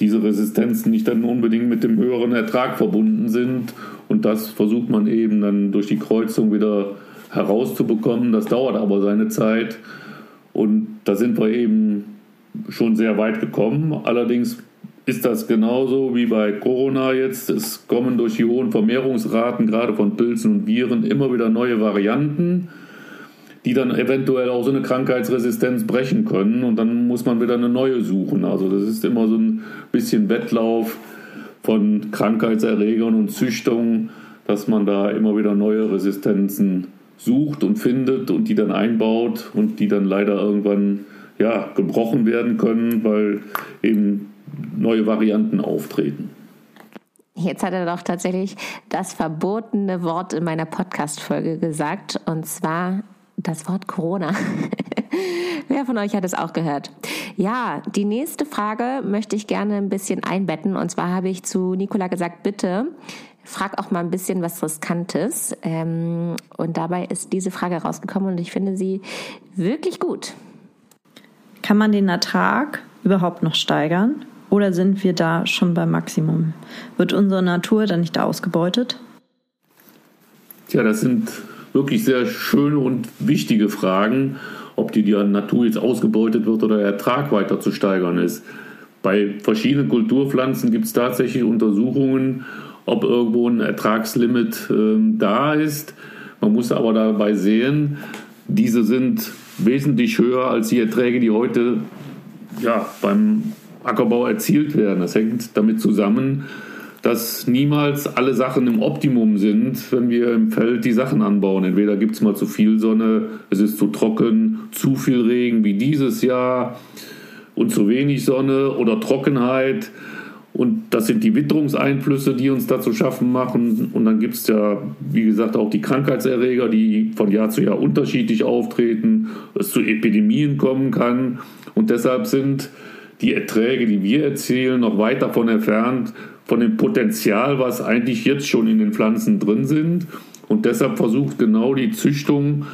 diese Resistenzen nicht dann unbedingt mit dem höheren Ertrag verbunden sind. Und das versucht man eben dann durch die Kreuzung wieder herauszubekommen. Das dauert aber seine Zeit. Und da sind wir eben schon sehr weit gekommen. Allerdings ist das genauso wie bei Corona jetzt. Es kommen durch die hohen Vermehrungsraten, gerade von Pilzen und Viren, immer wieder neue Varianten, die dann eventuell auch so eine Krankheitsresistenz brechen können. Und dann muss man wieder eine neue suchen. Also das ist immer so ein bisschen Wettlauf von Krankheitserregern und Züchtungen, dass man da immer wieder neue Resistenzen sucht und findet und die dann einbaut und die dann leider irgendwann ja, gebrochen werden können, weil eben neue Varianten auftreten. Jetzt hat er doch tatsächlich das verbotene Wort in meiner Podcast-Folge gesagt, und zwar das Wort Corona. Wer von euch hat es auch gehört? Ja, die nächste Frage möchte ich gerne ein bisschen einbetten. Und zwar habe ich zu Nicola gesagt, bitte frag auch mal ein bisschen was Riskantes. Ähm, und dabei ist diese Frage rausgekommen und ich finde sie wirklich gut. Kann man den Ertrag überhaupt noch steigern? Oder sind wir da schon beim Maximum? Wird unsere Natur dann nicht ausgebeutet? Tja, das sind wirklich sehr schöne und wichtige Fragen, ob die, die Natur jetzt ausgebeutet wird oder der Ertrag weiter zu steigern ist. Bei verschiedenen Kulturpflanzen gibt es tatsächlich Untersuchungen, ob irgendwo ein Ertragslimit äh, da ist. Man muss aber dabei sehen, diese sind wesentlich höher als die Erträge, die heute ja, beim Ackerbau erzielt werden. Das hängt damit zusammen, dass niemals alle Sachen im Optimum sind, wenn wir im Feld die Sachen anbauen. Entweder gibt es mal zu viel Sonne, es ist zu trocken, zu viel Regen wie dieses Jahr und zu wenig Sonne oder Trockenheit. Und das sind die Witterungseinflüsse, die uns dazu schaffen machen. Und dann gibt es ja, wie gesagt, auch die Krankheitserreger, die von Jahr zu Jahr unterschiedlich auftreten, es zu Epidemien kommen kann. Und deshalb sind die Erträge, die wir erzielen, noch weit davon entfernt, von dem Potenzial, was eigentlich jetzt schon in den Pflanzen drin sind. Und deshalb versucht genau die Züchtung,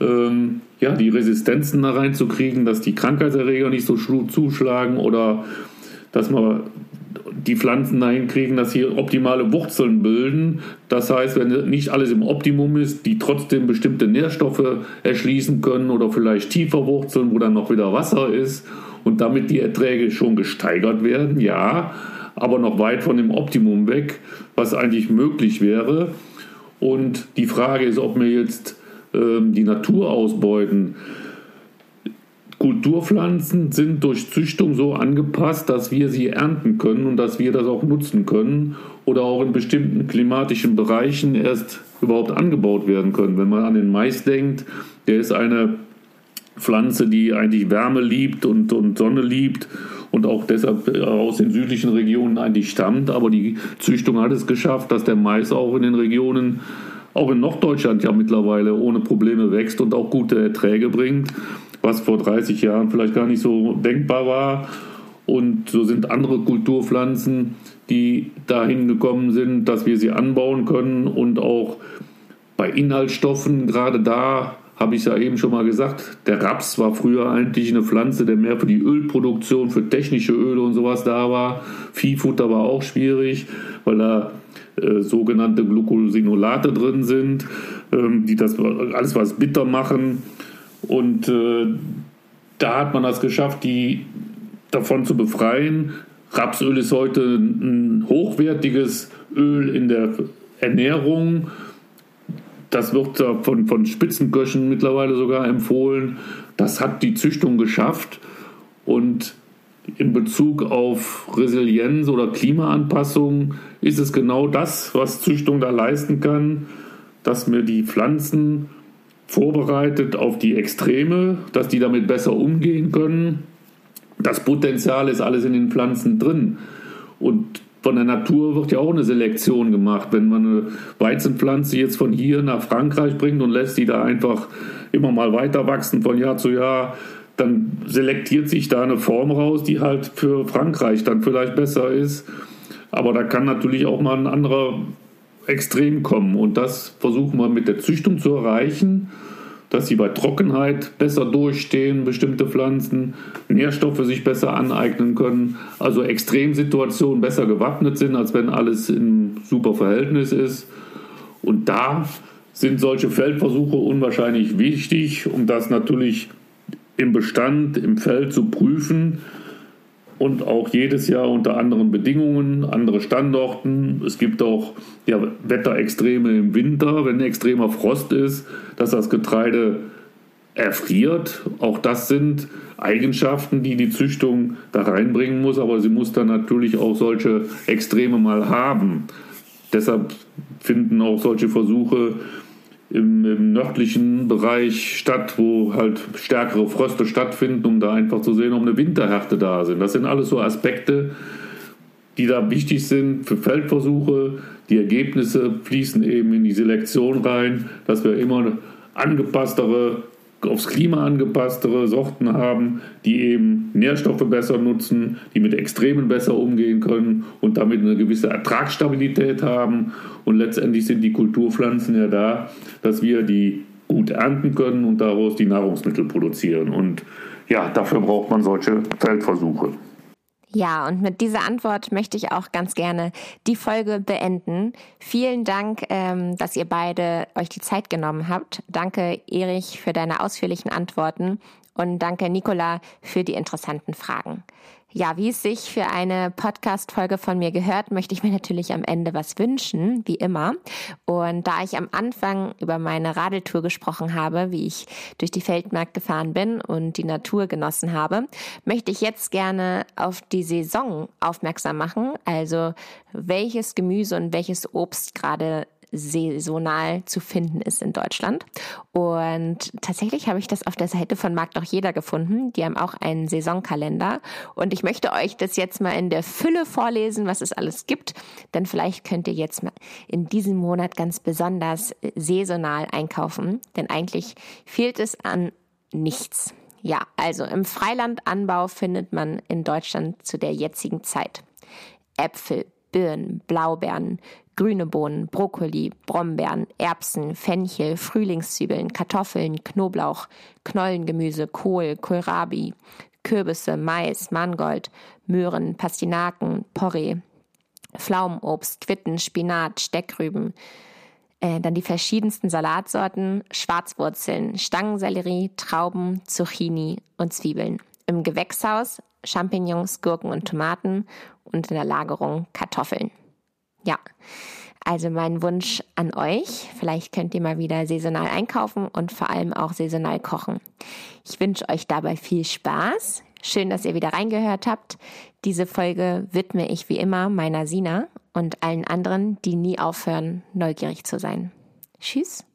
ähm, ja, die Resistenzen da reinzukriegen, dass die Krankheitserreger nicht so zuschlagen oder dass man die Pflanzen dahin kriegen, dass sie optimale Wurzeln bilden. Das heißt, wenn nicht alles im Optimum ist, die trotzdem bestimmte Nährstoffe erschließen können oder vielleicht tiefer Wurzeln, wo dann noch wieder Wasser ist und damit die Erträge schon gesteigert werden, ja, aber noch weit von dem Optimum weg, was eigentlich möglich wäre. Und die Frage ist, ob wir jetzt ähm, die Natur ausbeuten. Kulturpflanzen sind durch Züchtung so angepasst, dass wir sie ernten können und dass wir das auch nutzen können oder auch in bestimmten klimatischen Bereichen erst überhaupt angebaut werden können. Wenn man an den Mais denkt, der ist eine Pflanze, die eigentlich Wärme liebt und, und Sonne liebt und auch deshalb äh, aus den südlichen Regionen eigentlich stammt. Aber die Züchtung hat es geschafft, dass der Mais auch in den Regionen, auch in Norddeutschland ja mittlerweile ohne Probleme wächst und auch gute Erträge bringt, was vor 30 Jahren vielleicht gar nicht so denkbar war. Und so sind andere Kulturpflanzen, die dahin gekommen sind, dass wir sie anbauen können und auch bei Inhaltsstoffen gerade da habe ich ja eben schon mal gesagt, der Raps war früher eigentlich eine Pflanze, der mehr für die Ölproduktion, für technische Öle und sowas da war. Viehfutter war auch schwierig, weil da äh, sogenannte Glucosinolate drin sind, ähm, die das alles was bitter machen. Und äh, da hat man das geschafft, die davon zu befreien. Rapsöl ist heute ein hochwertiges Öl in der Ernährung. Das wird von, von Spitzenköchen mittlerweile sogar empfohlen. Das hat die Züchtung geschafft. Und in Bezug auf Resilienz oder Klimaanpassung ist es genau das, was Züchtung da leisten kann, dass mir die Pflanzen vorbereitet auf die Extreme, dass die damit besser umgehen können. Das Potenzial ist alles in den Pflanzen drin. Und von der Natur wird ja auch eine Selektion gemacht. Wenn man eine Weizenpflanze jetzt von hier nach Frankreich bringt und lässt die da einfach immer mal weiter wachsen von Jahr zu Jahr, dann selektiert sich da eine Form raus, die halt für Frankreich dann vielleicht besser ist. Aber da kann natürlich auch mal ein anderer Extrem kommen. Und das versuchen wir mit der Züchtung zu erreichen, dass sie bei Trockenheit besser durchstehen, bestimmte Pflanzen, Nährstoffe sich besser aneignen können, also Extremsituationen besser gewappnet sind, als wenn alles in super Verhältnis ist. Und da sind solche Feldversuche unwahrscheinlich wichtig, um das natürlich im Bestand, im Feld zu prüfen und auch jedes Jahr unter anderen Bedingungen, andere Standorten. Es gibt auch ja, Wetterextreme im Winter, wenn extremer Frost ist, dass das Getreide erfriert. Auch das sind Eigenschaften, die die Züchtung da reinbringen muss, aber sie muss dann natürlich auch solche Extreme mal haben. Deshalb finden auch solche Versuche im, im, nördlichen Bereich statt, wo halt stärkere Fröste stattfinden, um da einfach zu sehen, ob eine Winterhärte da sind. Das sind alles so Aspekte, die da wichtig sind für Feldversuche. Die Ergebnisse fließen eben in die Selektion rein, dass wir immer angepasstere aufs Klima angepasstere Sorten haben, die eben Nährstoffe besser nutzen, die mit Extremen besser umgehen können und damit eine gewisse Ertragsstabilität haben. Und letztendlich sind die Kulturpflanzen ja da, dass wir die gut ernten können und daraus die Nahrungsmittel produzieren. Und ja, dafür braucht man solche Feldversuche. Ja, und mit dieser Antwort möchte ich auch ganz gerne die Folge beenden. Vielen Dank, ähm, dass ihr beide euch die Zeit genommen habt. Danke, Erich, für deine ausführlichen Antworten und danke, Nicola, für die interessanten Fragen. Ja, wie es sich für eine Podcast-Folge von mir gehört, möchte ich mir natürlich am Ende was wünschen, wie immer. Und da ich am Anfang über meine Radeltour gesprochen habe, wie ich durch die Feldmark gefahren bin und die Natur genossen habe, möchte ich jetzt gerne auf die Saison aufmerksam machen. Also welches Gemüse und welches Obst gerade saisonal zu finden ist in Deutschland. Und tatsächlich habe ich das auf der Seite von Markt doch jeder gefunden. Die haben auch einen Saisonkalender. Und ich möchte euch das jetzt mal in der Fülle vorlesen, was es alles gibt. Denn vielleicht könnt ihr jetzt mal in diesem Monat ganz besonders saisonal einkaufen. Denn eigentlich fehlt es an nichts. Ja, also im Freilandanbau findet man in Deutschland zu der jetzigen Zeit Äpfel, Birnen, Blaubeeren, grüne Bohnen, Brokkoli, Brombeeren, Erbsen, Fenchel, Frühlingszwiebeln, Kartoffeln, Knoblauch, Knollengemüse, Kohl, Kohlrabi, Kürbisse, Mais, Mangold, Möhren, Pastinaken, Porree, Pflaumenobst, Quitten, Spinat, Steckrüben, äh, dann die verschiedensten Salatsorten, Schwarzwurzeln, Stangensellerie, Trauben, Zucchini und Zwiebeln. Im Gewächshaus Champignons, Gurken und Tomaten und in der Lagerung Kartoffeln. Ja, also mein Wunsch an euch, vielleicht könnt ihr mal wieder saisonal einkaufen und vor allem auch saisonal kochen. Ich wünsche euch dabei viel Spaß. Schön, dass ihr wieder reingehört habt. Diese Folge widme ich wie immer meiner Sina und allen anderen, die nie aufhören, neugierig zu sein. Tschüss.